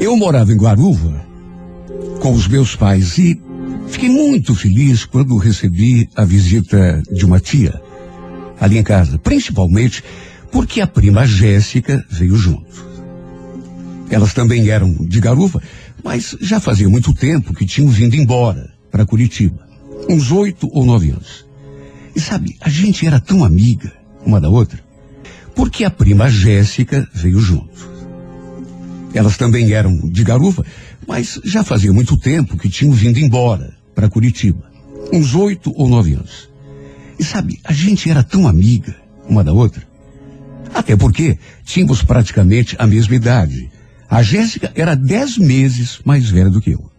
Eu morava em Guaruva com os meus pais e fiquei muito feliz quando recebi a visita de uma tia ali em casa, principalmente porque a prima Jéssica veio junto. Elas também eram de Garuva, mas já fazia muito tempo que tinham vindo embora para Curitiba. Uns oito ou nove anos. E sabe, a gente era tão amiga uma da outra, porque a prima Jéssica veio junto. Elas também eram de Garuva, mas já fazia muito tempo que tinham vindo embora para Curitiba. Uns oito ou nove anos. E sabe, a gente era tão amiga uma da outra. Até porque tínhamos praticamente a mesma idade. A Jéssica era dez meses mais velha do que eu.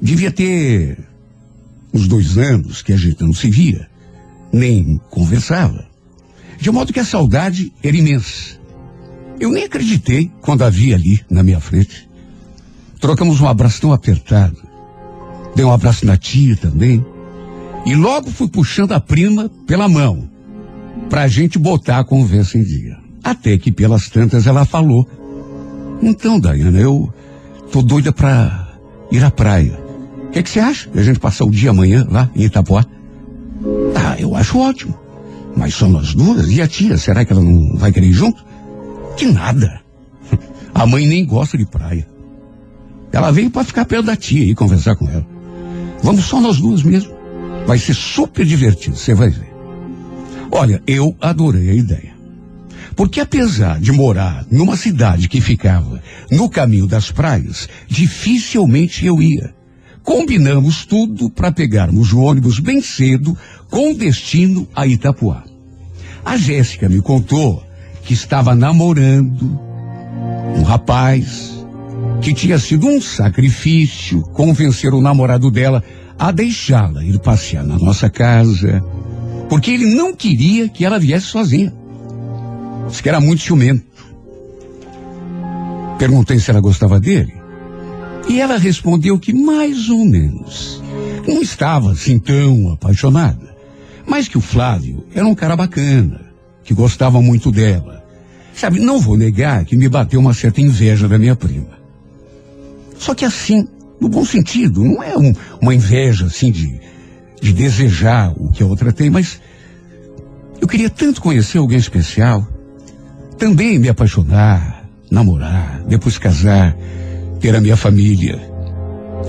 Devia ter uns dois anos que a gente não se via, nem conversava. De modo que a saudade era imensa. Eu nem acreditei quando a vi ali na minha frente. Trocamos um abraço tão apertado. Dei um abraço na tia também. E logo fui puxando a prima pela mão, pra gente botar a conversa em dia. Até que pelas tantas ela falou. Então, Dayana, eu tô doida pra ir à praia. O que, que você acha? A gente passar o dia amanhã lá em Itapuá? Ah, eu acho ótimo. Mas só nós duas? E a tia? Será que ela não vai querer ir junto? Que nada. A mãe nem gosta de praia. Ela veio para ficar perto da tia e conversar com ela. Vamos só nós duas mesmo. Vai ser super divertido, você vai ver. Olha, eu adorei a ideia. Porque apesar de morar numa cidade que ficava no caminho das praias, dificilmente eu ia. Combinamos tudo para pegarmos o ônibus bem cedo, com destino a Itapuá. A Jéssica me contou que estava namorando um rapaz que tinha sido um sacrifício convencer o namorado dela a deixá-la ir passear na nossa casa, porque ele não queria que ela viesse sozinha. Diz que era muito ciumento. Perguntei se ela gostava dele. E ela respondeu que mais ou menos. Não estava assim tão apaixonada. Mas que o Flávio era um cara bacana, que gostava muito dela. Sabe, não vou negar que me bateu uma certa inveja da minha prima. Só que assim, no bom sentido, não é um, uma inveja assim de, de desejar o que a outra tem, mas eu queria tanto conhecer alguém especial, também me apaixonar, namorar, depois casar, ter a minha família.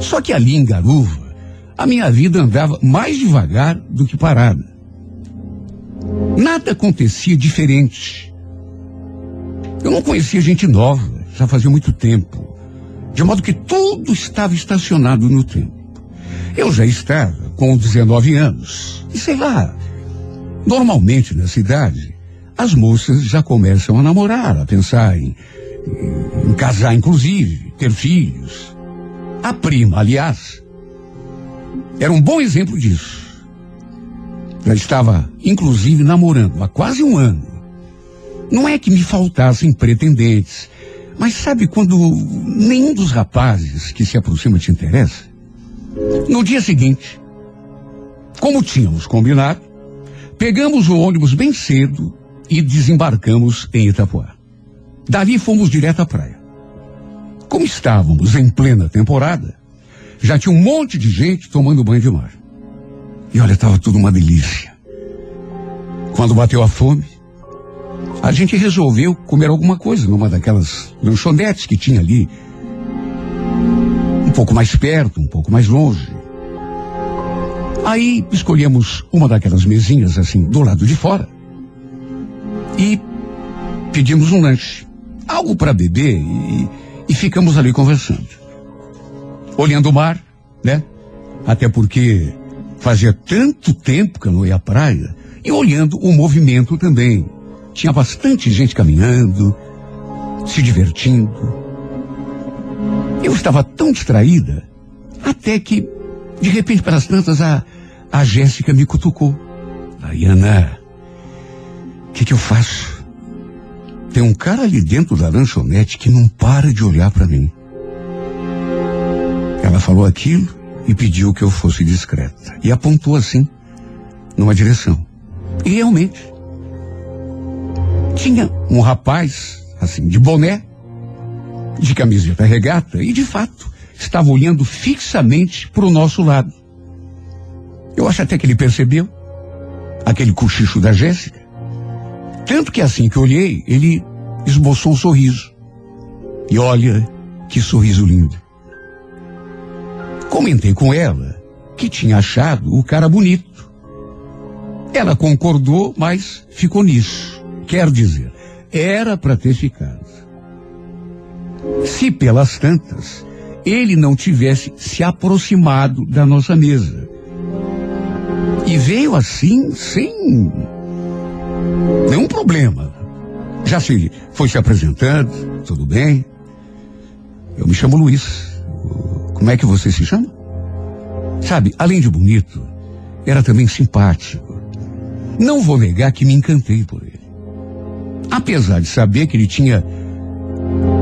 Só que ali em Garuva, a minha vida andava mais devagar do que parada. Nada acontecia diferente. Eu não conhecia gente nova, já fazia muito tempo. De modo que tudo estava estacionado no tempo. Eu já estava com 19 anos. E sei lá, normalmente na cidade, as moças já começam a namorar, a pensar em, em, em casar, inclusive, ter filhos. A prima, aliás, era um bom exemplo disso. Já estava, inclusive, namorando há quase um ano. Não é que me faltassem pretendentes, mas sabe quando nenhum dos rapazes que se aproxima te interessa? No dia seguinte, como tínhamos combinado, pegamos o ônibus bem cedo e desembarcamos em Itapuá. Dali fomos direto à praia. Como estávamos em plena temporada, já tinha um monte de gente tomando banho de mar. E olha, estava tudo uma delícia. Quando bateu a fome, a gente resolveu comer alguma coisa numa daquelas lanchonetes que tinha ali. Um pouco mais perto, um pouco mais longe. Aí escolhemos uma daquelas mesinhas assim, do lado de fora. E pedimos um lanche. Algo para beber e, e ficamos ali conversando. Olhando o mar, né? Até porque fazia tanto tempo que eu não ia à praia. E olhando o movimento também. Tinha bastante gente caminhando, se divertindo. Eu estava tão distraída, até que, de repente, pelas tantas, a, a Jéssica me cutucou. Diana, o que, que eu faço? Tem um cara ali dentro da lanchonete que não para de olhar para mim. Ela falou aquilo e pediu que eu fosse discreta. E apontou assim, numa direção. E realmente, tinha um rapaz, assim, de boné, de camiseta regata e, de fato, estava olhando fixamente para o nosso lado. Eu acho até que ele percebeu aquele cochicho da Jéssica. Tanto que assim que olhei, ele esboçou um sorriso. E olha que sorriso lindo. Comentei com ela que tinha achado o cara bonito. Ela concordou, mas ficou nisso. Quer dizer, era para ter ficado. Se pelas tantas ele não tivesse se aproximado da nossa mesa. E veio assim, sem nenhum problema. Já se foi se apresentando, tudo bem. Eu me chamo Luiz. Como é que você se chama? Sabe, além de bonito, era também simpático. Não vou negar que me encantei por ele. Apesar de saber que ele tinha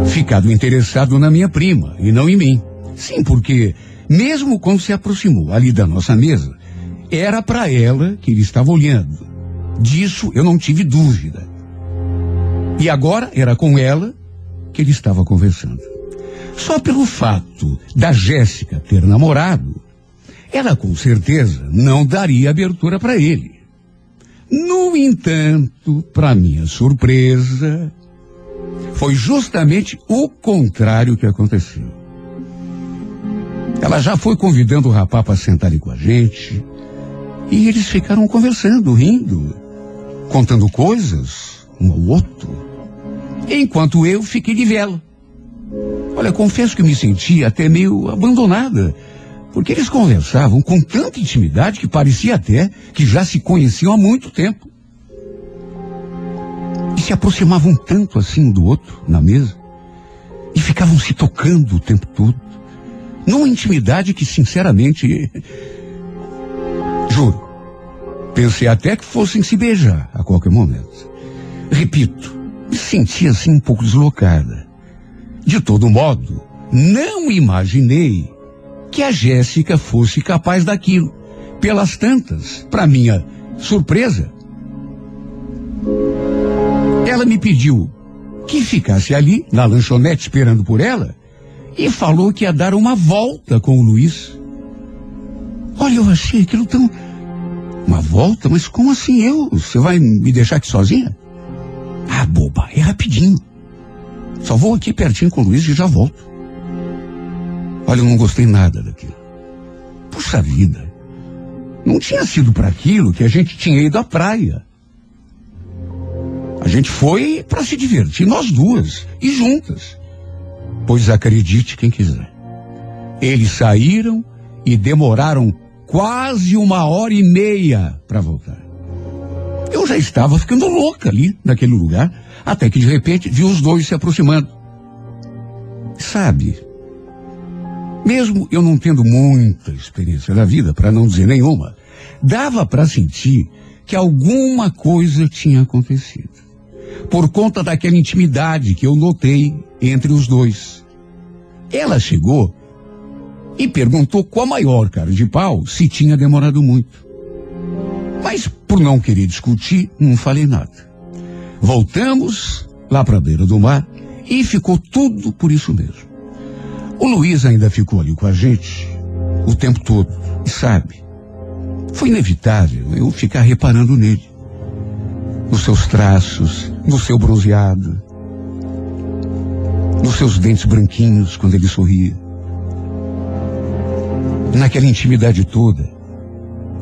ficado interessado na minha prima e não em mim. Sim, porque mesmo quando se aproximou ali da nossa mesa, era para ela que ele estava olhando. Disso eu não tive dúvida. E agora era com ela que ele estava conversando. Só pelo fato da Jéssica ter namorado, ela com certeza não daria abertura para ele. No entanto, para minha surpresa, foi justamente o contrário que aconteceu. Ela já foi convidando o rapaz para sentar ali com a gente, e eles ficaram conversando, rindo, contando coisas um ao outro, enquanto eu fiquei de vela. Olha, confesso que me senti até meio abandonada, porque eles conversavam com tanta intimidade que parecia até que já se conheciam há muito tempo. E se aproximavam tanto assim um do outro na mesa, e ficavam se tocando o tempo todo, numa intimidade que, sinceramente, juro, pensei até que fossem se beijar a qualquer momento. Repito, me senti assim um pouco deslocada. De todo modo, não imaginei que a Jéssica fosse capaz daquilo. Pelas tantas, para minha surpresa, ela me pediu que ficasse ali, na lanchonete, esperando por ela, e falou que ia dar uma volta com o Luiz. Olha, eu achei aquilo tão. Uma volta? Mas como assim eu? Você vai me deixar aqui sozinha? Ah, boba, é rapidinho. Só vou aqui pertinho com o Luiz e já volto. Olha, eu não gostei nada daquilo. Puxa vida. Não tinha sido para aquilo que a gente tinha ido à praia. A gente foi para se divertir, nós duas, e juntas. Pois acredite quem quiser. Eles saíram e demoraram quase uma hora e meia para voltar. Eu já estava ficando louca ali, naquele lugar, até que de repente vi os dois se aproximando. Sabe, mesmo eu não tendo muita experiência da vida, para não dizer nenhuma, dava para sentir que alguma coisa tinha acontecido. Por conta daquela intimidade que eu notei entre os dois. Ela chegou e perguntou com a maior cara de pau se tinha demorado muito. Mas por não querer discutir, não falei nada. Voltamos lá para a beira do mar e ficou tudo por isso mesmo. O Luiz ainda ficou ali com a gente o tempo todo. E sabe, foi inevitável eu ficar reparando nele. Nos seus traços, no seu bronzeado, nos seus dentes branquinhos quando ele sorria. Naquela intimidade toda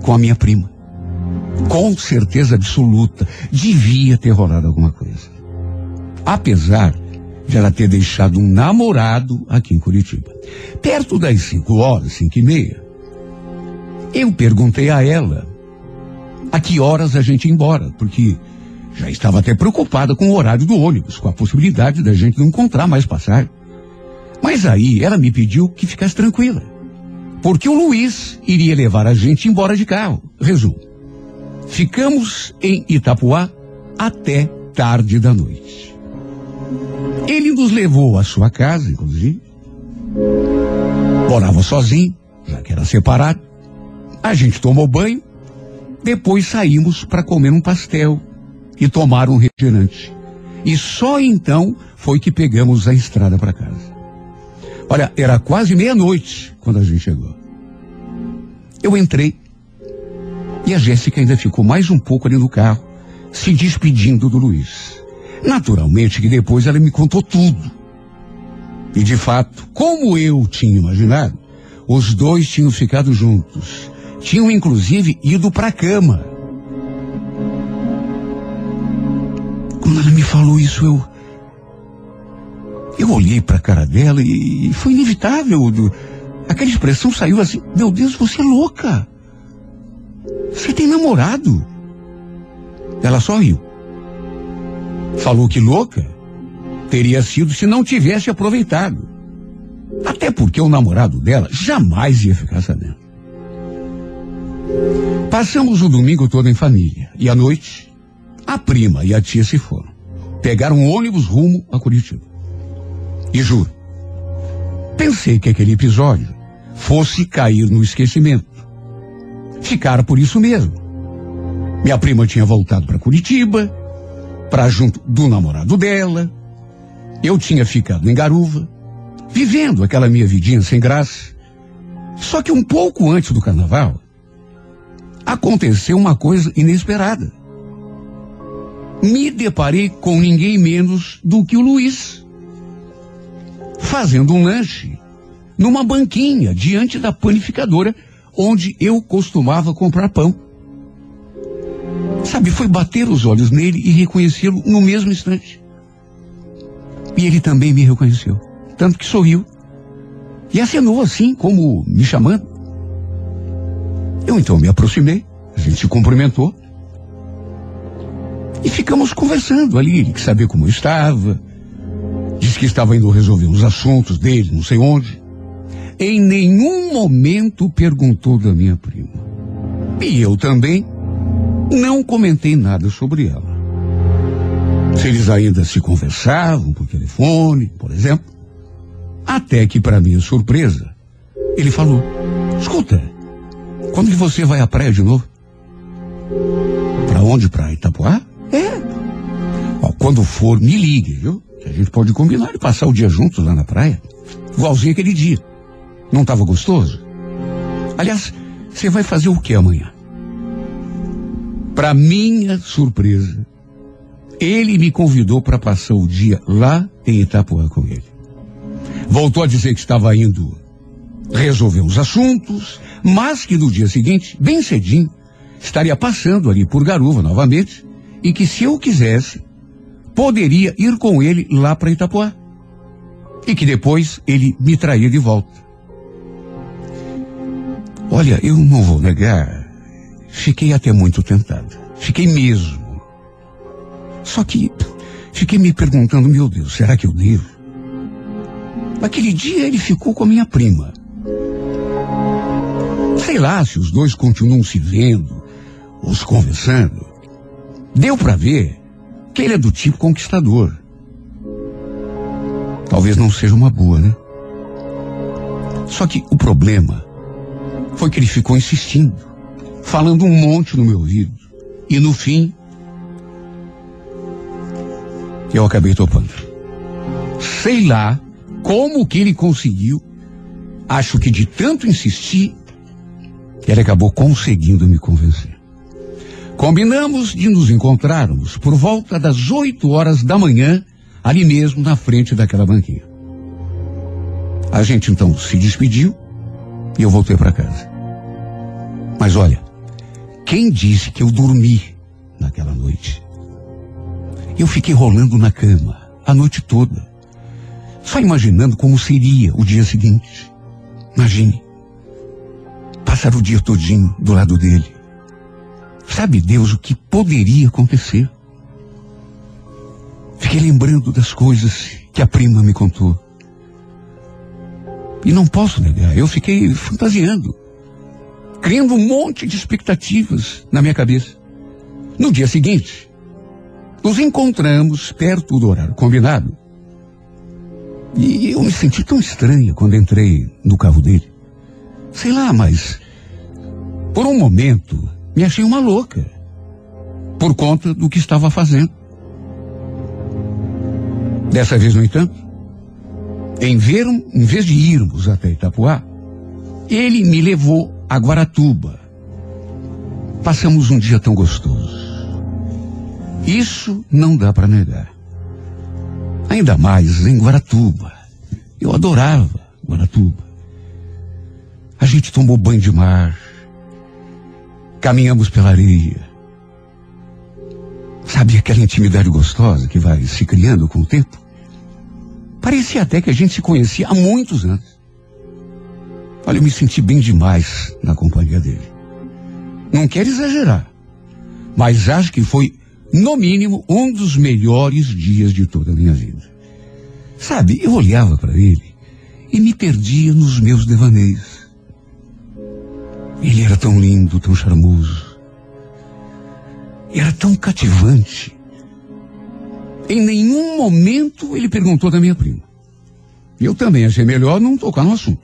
com a minha prima com certeza absoluta, devia ter rolado alguma coisa. Apesar de ela ter deixado um namorado aqui em Curitiba. Perto das cinco horas, cinco e meia, eu perguntei a ela a que horas a gente ia embora, porque já estava até preocupada com o horário do ônibus, com a possibilidade da gente não encontrar mais passar. Mas aí ela me pediu que ficasse tranquila, porque o Luiz iria levar a gente embora de carro. Resumo. Ficamos em Itapuá até tarde da noite. Ele nos levou à sua casa, inclusive. Morava sozinho, já que era separado. A gente tomou banho, depois saímos para comer um pastel e tomar um refrigerante. e só então foi que pegamos a estrada para casa. Olha, era quase meia-noite quando a gente chegou. Eu entrei e a Jéssica ainda ficou mais um pouco ali no carro, se despedindo do Luiz. Naturalmente que depois ela me contou tudo. E de fato, como eu tinha imaginado, os dois tinham ficado juntos. Tinham inclusive ido para a cama. Quando ela me falou isso, eu. Eu olhei para a cara dela e, e foi inevitável. Aquela expressão saiu assim: Meu Deus, você é louca. Você tem namorado. Ela só riu. Falou que louca teria sido se não tivesse aproveitado. Até porque o namorado dela jamais ia ficar sabendo. Passamos o domingo todo em família. E à noite, a prima e a tia se foram. Pegaram um ônibus rumo a Curitiba. E juro, pensei que aquele episódio fosse cair no esquecimento. Ficar por isso mesmo. Minha prima tinha voltado para Curitiba, para junto do namorado dela. Eu tinha ficado em Garuva, vivendo aquela minha vidinha sem graça. Só que um pouco antes do carnaval, aconteceu uma coisa inesperada. Me deparei com ninguém menos do que o Luiz, fazendo um lanche numa banquinha diante da panificadora onde eu costumava comprar pão. Sabe, foi bater os olhos nele e reconhecê-lo no mesmo instante. E ele também me reconheceu, tanto que sorriu e acenou assim, como me chamando. Eu então me aproximei, a gente se cumprimentou e ficamos conversando ali. Ele que sabia como eu estava, disse que estava indo resolver uns assuntos dele, não sei onde. Em nenhum momento perguntou da minha prima. E eu também não comentei nada sobre ela. Se eles ainda se conversavam por telefone, por exemplo. Até que, para minha surpresa, ele falou: Escuta, quando que você vai à praia de novo? Para onde? Para Itapuá? É. Ó, quando for, me ligue, viu? A gente pode combinar e passar o dia juntos lá na praia. Igualzinho aquele dia. Não estava gostoso? Aliás, você vai fazer o que amanhã? Para minha surpresa, ele me convidou para passar o dia lá em Itapuã com ele. Voltou a dizer que estava indo resolver uns assuntos, mas que no dia seguinte, bem cedinho, estaria passando ali por Garuva novamente e que se eu quisesse, poderia ir com ele lá para Itapuã. E que depois ele me traía de volta. Olha, eu não vou negar, fiquei até muito tentado. Fiquei mesmo. Só que fiquei me perguntando, meu Deus, será que eu devo? Naquele dia ele ficou com a minha prima. Sei lá se os dois continuam se vendo, ou se conversando. Deu para ver que ele é do tipo conquistador. Talvez não seja uma boa, né? Só que o problema foi que ele ficou insistindo, falando um monte no meu ouvido. E no fim, eu acabei topando. Sei lá como que ele conseguiu. Acho que de tanto insistir, ele acabou conseguindo me convencer. Combinamos de nos encontrarmos por volta das 8 horas da manhã, ali mesmo na frente daquela banquinha. A gente então se despediu e eu voltei para casa. Mas olha, quem disse que eu dormi naquela noite? Eu fiquei rolando na cama a noite toda, só imaginando como seria o dia seguinte. Imagine, passar o dia todinho do lado dele. Sabe Deus o que poderia acontecer? Fiquei lembrando das coisas que a prima me contou. E não posso negar, eu fiquei fantasiando, criando um monte de expectativas na minha cabeça. No dia seguinte, nos encontramos perto do horário combinado. E eu me senti tão estranha quando entrei no carro dele. Sei lá, mas por um momento me achei uma louca por conta do que estava fazendo. Dessa vez, no entanto, em, ver, em vez de irmos até Itapuá, ele me levou a Guaratuba. Passamos um dia tão gostoso. Isso não dá para negar. Ainda mais em Guaratuba. Eu adorava Guaratuba. A gente tomou banho de mar. Caminhamos pela areia. Sabe aquela intimidade gostosa que vai se criando com o tempo? Parecia até que a gente se conhecia há muitos anos. Olha, eu me senti bem demais na companhia dele. Não quero exagerar, mas acho que foi, no mínimo, um dos melhores dias de toda a minha vida. Sabe, eu olhava para ele e me perdia nos meus devaneios. Ele era tão lindo, tão charmoso. Era tão cativante. Em nenhum momento ele perguntou da minha prima. Eu também achei melhor não tocar no assunto.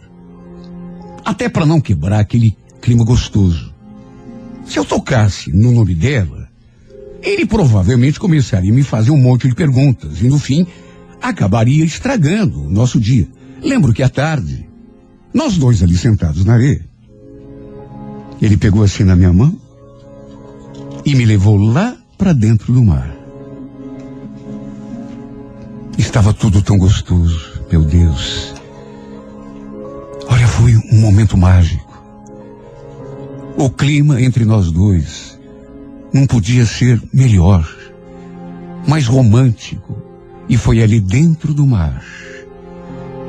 Até para não quebrar aquele clima gostoso. Se eu tocasse no nome dela, ele provavelmente começaria a me fazer um monte de perguntas e no fim acabaria estragando o nosso dia. Lembro que à tarde, nós dois ali sentados na areia, ele pegou assim na minha mão e me levou lá para dentro do mar. Estava tudo tão gostoso, meu Deus. Olha, foi um momento mágico. O clima entre nós dois não podia ser melhor, mais romântico. E foi ali dentro do mar,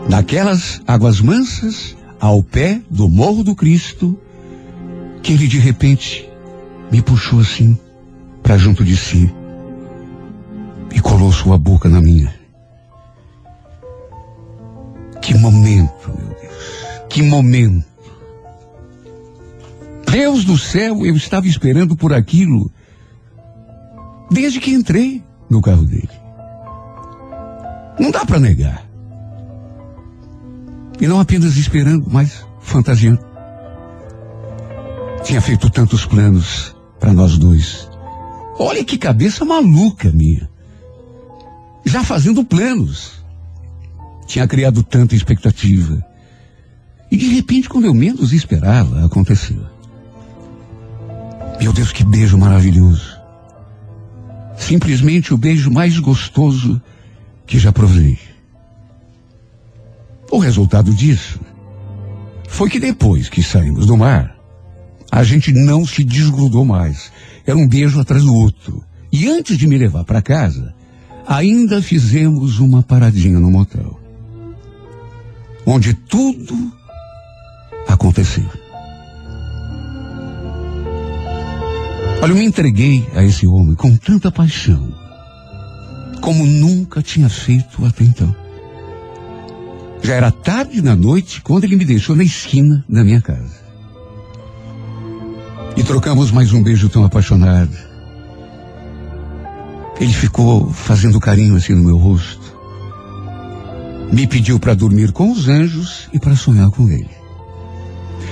naquelas águas mansas, ao pé do Morro do Cristo, que ele de repente me puxou assim para junto de si e colou sua boca na minha. Que momento, meu Deus. Que momento. Deus do céu, eu estava esperando por aquilo desde que entrei no carro dele. Não dá para negar. E não apenas esperando, mas fantasiando. Tinha feito tantos planos para nós dois. Olha que cabeça maluca minha. Já fazendo planos. Tinha criado tanta expectativa. E de repente, quando eu menos esperava, aconteceu. Meu Deus, que beijo maravilhoso. Simplesmente o beijo mais gostoso que já provei. O resultado disso foi que depois que saímos do mar, a gente não se desgrudou mais. Era um beijo atrás do outro. E antes de me levar para casa, ainda fizemos uma paradinha no motel. Onde tudo aconteceu. Olha, eu me entreguei a esse homem com tanta paixão, como nunca tinha feito até então. Já era tarde na noite quando ele me deixou na esquina da minha casa. E trocamos mais um beijo tão apaixonado. Ele ficou fazendo carinho assim no meu rosto. Me pediu para dormir com os anjos e para sonhar com ele.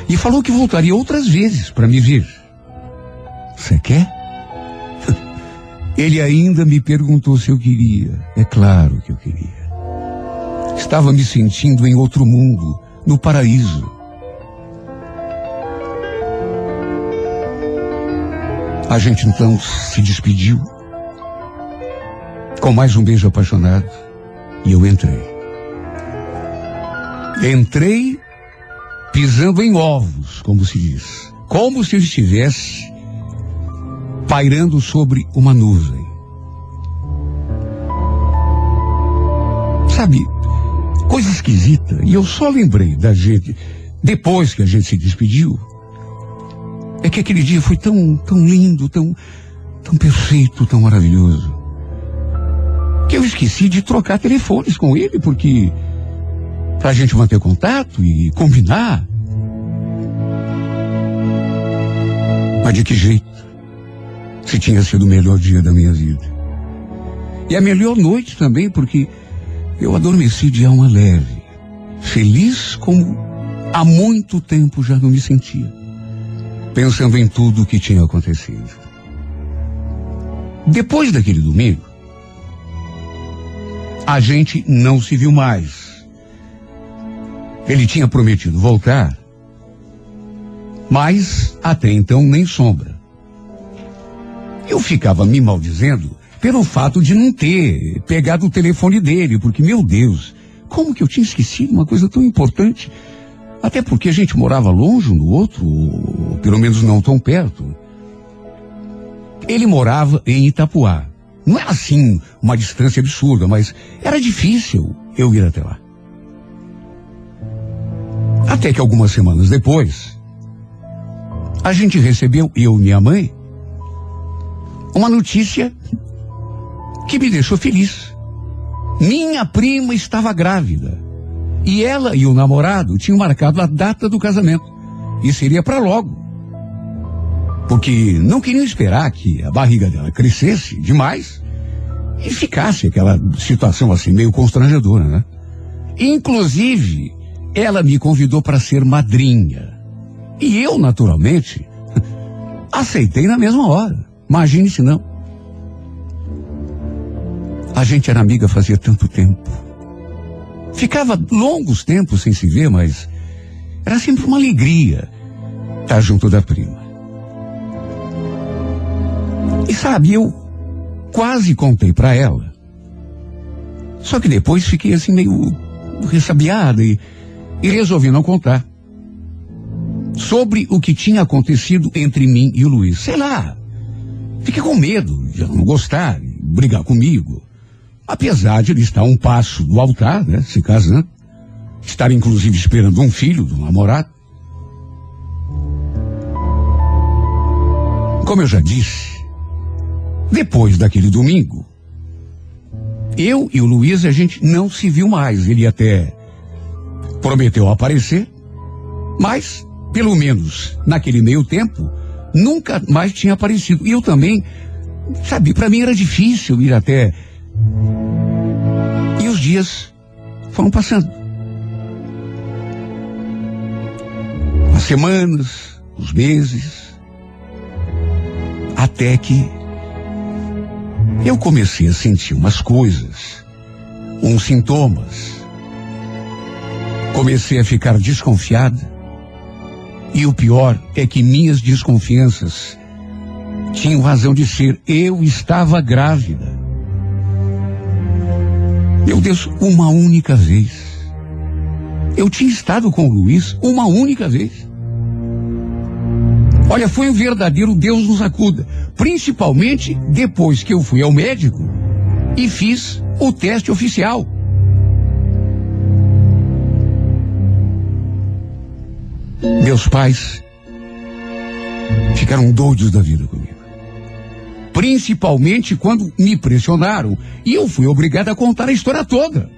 E falou que voltaria outras vezes para me ver. Você quer? Ele ainda me perguntou se eu queria. É claro que eu queria. Estava me sentindo em outro mundo, no paraíso. A gente então se despediu com mais um beijo apaixonado e eu entrei. Entrei pisando em ovos, como se diz, como se eu estivesse pairando sobre uma nuvem. Sabe, coisa esquisita, e eu só lembrei da gente depois que a gente se despediu, é que aquele dia foi tão, tão lindo, tão, tão perfeito, tão maravilhoso, que eu esqueci de trocar telefones com ele, porque para a gente manter contato e combinar. Mas de que jeito? Se tinha sido o melhor dia da minha vida. E a melhor noite também, porque eu adormeci de alma leve, feliz como há muito tempo já não me sentia pensando em tudo o que tinha acontecido. Depois daquele domingo, A gente não se viu mais. Ele tinha prometido voltar, mas até então nem sombra. Eu ficava me maldizendo pelo fato de não ter pegado o telefone dele, porque, meu Deus, como que eu tinha esquecido uma coisa tão importante? Até porque a gente morava longe um do outro, ou pelo menos não tão perto. Ele morava em Itapuá. Não era assim uma distância absurda, mas era difícil eu ir até lá. Até que algumas semanas depois, a gente recebeu, eu e minha mãe, uma notícia que me deixou feliz. Minha prima estava grávida. E ela e o namorado tinham marcado a data do casamento. E seria para logo. Porque não queriam esperar que a barriga dela crescesse demais e ficasse aquela situação assim meio constrangedora, né? Inclusive, ela me convidou para ser madrinha. E eu, naturalmente, aceitei na mesma hora. Imagine se não. A gente era amiga fazia tanto tempo. Ficava longos tempos sem se ver, mas era sempre uma alegria estar junto da prima. E sabe, eu quase contei para ela. Só que depois fiquei assim meio ressabiada e, e resolvi não contar. Sobre o que tinha acontecido entre mim e o Luiz. Sei lá. Fiquei com medo de não gostar, brigar comigo. Apesar de ele estar a um passo do altar, né, se casando, estar inclusive esperando um filho do namorado. Como eu já disse, depois daquele domingo, eu e o Luiz a gente não se viu mais. Ele até prometeu aparecer, mas, pelo menos naquele meio tempo, nunca mais tinha aparecido. E eu também, sabe, para mim era difícil ir até e os dias foram passando. As semanas, os meses, até que eu comecei a sentir umas coisas, uns sintomas. Comecei a ficar desconfiada. E o pior é que minhas desconfianças tinham razão de ser. Eu estava grávida. Meu Deus, uma única vez. Eu tinha estado com o Luiz uma única vez. Olha, foi um verdadeiro Deus nos acuda. Principalmente depois que eu fui ao médico e fiz o teste oficial. Meus pais ficaram doidos da vida comigo principalmente quando me pressionaram e eu fui obrigado a contar a história toda.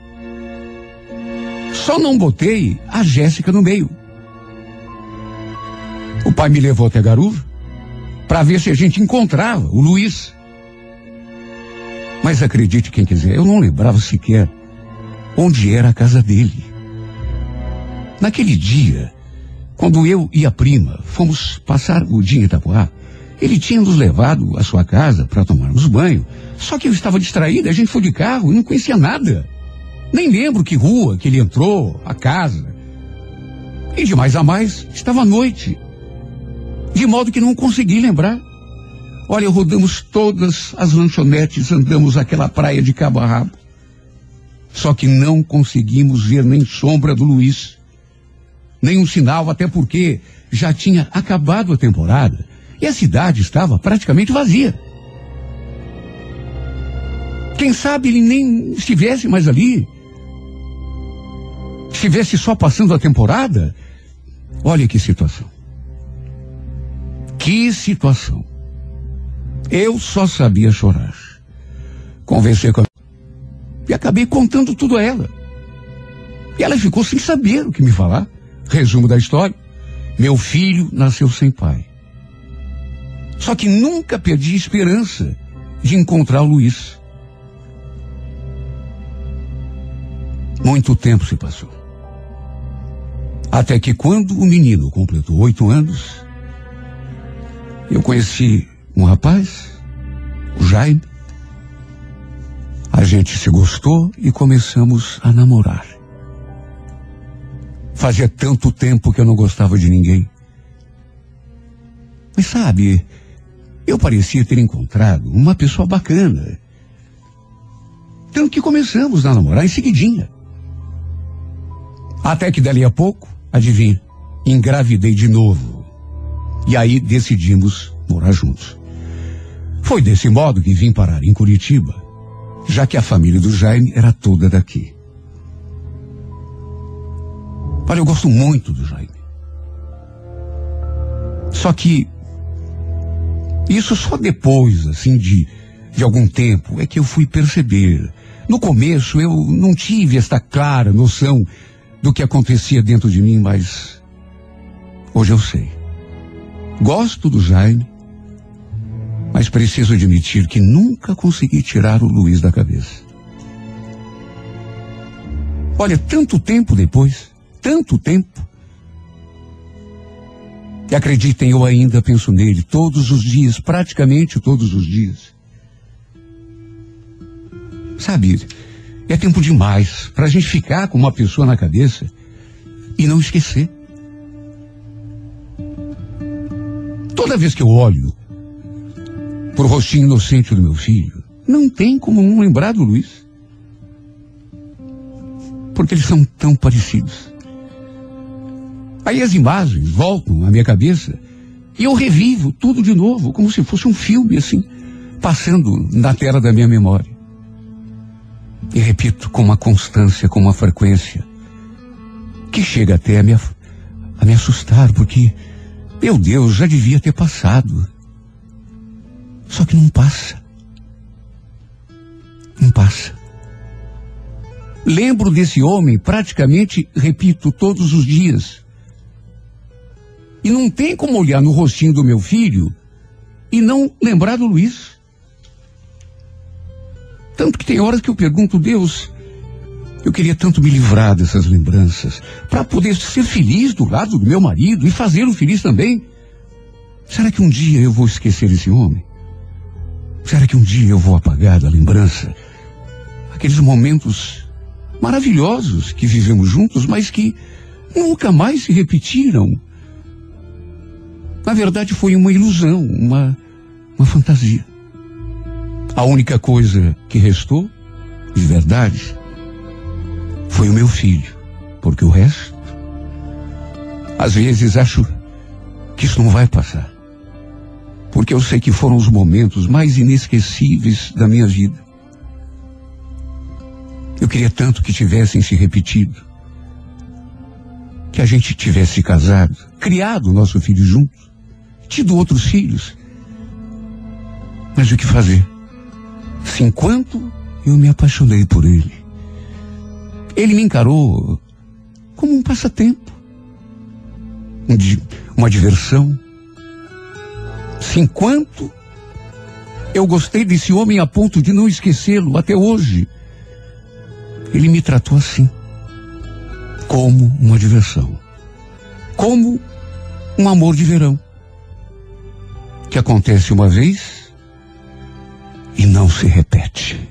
Só não botei a Jéssica no meio. O pai me levou até Garuva para ver se a gente encontrava o Luiz. Mas acredite quem quiser, eu não lembrava sequer onde era a casa dele. Naquele dia, quando eu e a prima fomos passar o dia em Itapuá, ele tinha nos levado à sua casa para tomarmos banho. Só que eu estava distraída, a gente foi de carro e não conhecia nada. Nem lembro que rua que ele entrou, a casa. E de mais a mais, estava à noite. De modo que não consegui lembrar. Olha, rodamos todas as lanchonetes, andamos aquela praia de cabo a rabo. Só que não conseguimos ver nem sombra do Luiz. Nenhum sinal, até porque já tinha acabado a temporada e a cidade estava praticamente vazia. Quem sabe ele nem estivesse mais ali. Estivesse só passando a temporada. Olha que situação. Que situação. Eu só sabia chorar. Conversei com a... E acabei contando tudo a ela. E ela ficou sem saber o que me falar. Resumo da história. Meu filho nasceu sem pai. Só que nunca perdi esperança de encontrar o Luiz. Muito tempo se passou. Até que quando o menino completou oito anos, eu conheci um rapaz, o Jaime, A gente se gostou e começamos a namorar. Fazia tanto tempo que eu não gostava de ninguém. Mas sabe, eu parecia ter encontrado uma pessoa bacana. Tanto que começamos a namorar em seguidinha. Até que dali a pouco, adivinha, engravidei de novo. E aí decidimos morar juntos. Foi desse modo que vim parar em Curitiba, já que a família do Jaime era toda daqui. Olha, eu gosto muito do Jaime. Só que isso só depois, assim, de, de algum tempo, é que eu fui perceber. No começo eu não tive esta clara noção do que acontecia dentro de mim, mas hoje eu sei. Gosto do Jaime, mas preciso admitir que nunca consegui tirar o Luiz da cabeça. Olha, tanto tempo depois, tanto tempo. E acreditem, eu ainda penso nele todos os dias, praticamente todos os dias. Sabe, é tempo demais para a gente ficar com uma pessoa na cabeça e não esquecer. Toda vez que eu olho pro rostinho inocente do meu filho, não tem como não lembrar do Luiz. Porque eles são tão parecidos. Aí as imagens voltam à minha cabeça e eu revivo tudo de novo, como se fosse um filme assim, passando na tela da minha memória. E repito com uma constância, com uma frequência, que chega até a me, a me assustar, porque, meu Deus, já devia ter passado. Só que não passa. Não passa. Lembro desse homem praticamente, repito, todos os dias. E não tem como olhar no rostinho do meu filho e não lembrar do Luiz. Tanto que tem horas que eu pergunto, Deus, eu queria tanto me livrar dessas lembranças, para poder ser feliz do lado do meu marido e fazê-lo feliz também. Será que um dia eu vou esquecer esse homem? Será que um dia eu vou apagar da lembrança aqueles momentos maravilhosos que vivemos juntos, mas que nunca mais se repetiram? Na verdade, foi uma ilusão, uma, uma fantasia. A única coisa que restou, de verdade, foi o meu filho, porque o resto, às vezes acho que isso não vai passar. Porque eu sei que foram os momentos mais inesquecíveis da minha vida. Eu queria tanto que tivessem se repetido. Que a gente tivesse casado, criado o nosso filho juntos tido outros filhos. Mas o que fazer? Se enquanto eu me apaixonei por ele, ele me encarou como um passatempo, um uma diversão. Se enquanto eu gostei desse homem a ponto de não esquecê-lo até hoje, ele me tratou assim, como uma diversão, como um amor de verão que acontece uma vez e não se repete.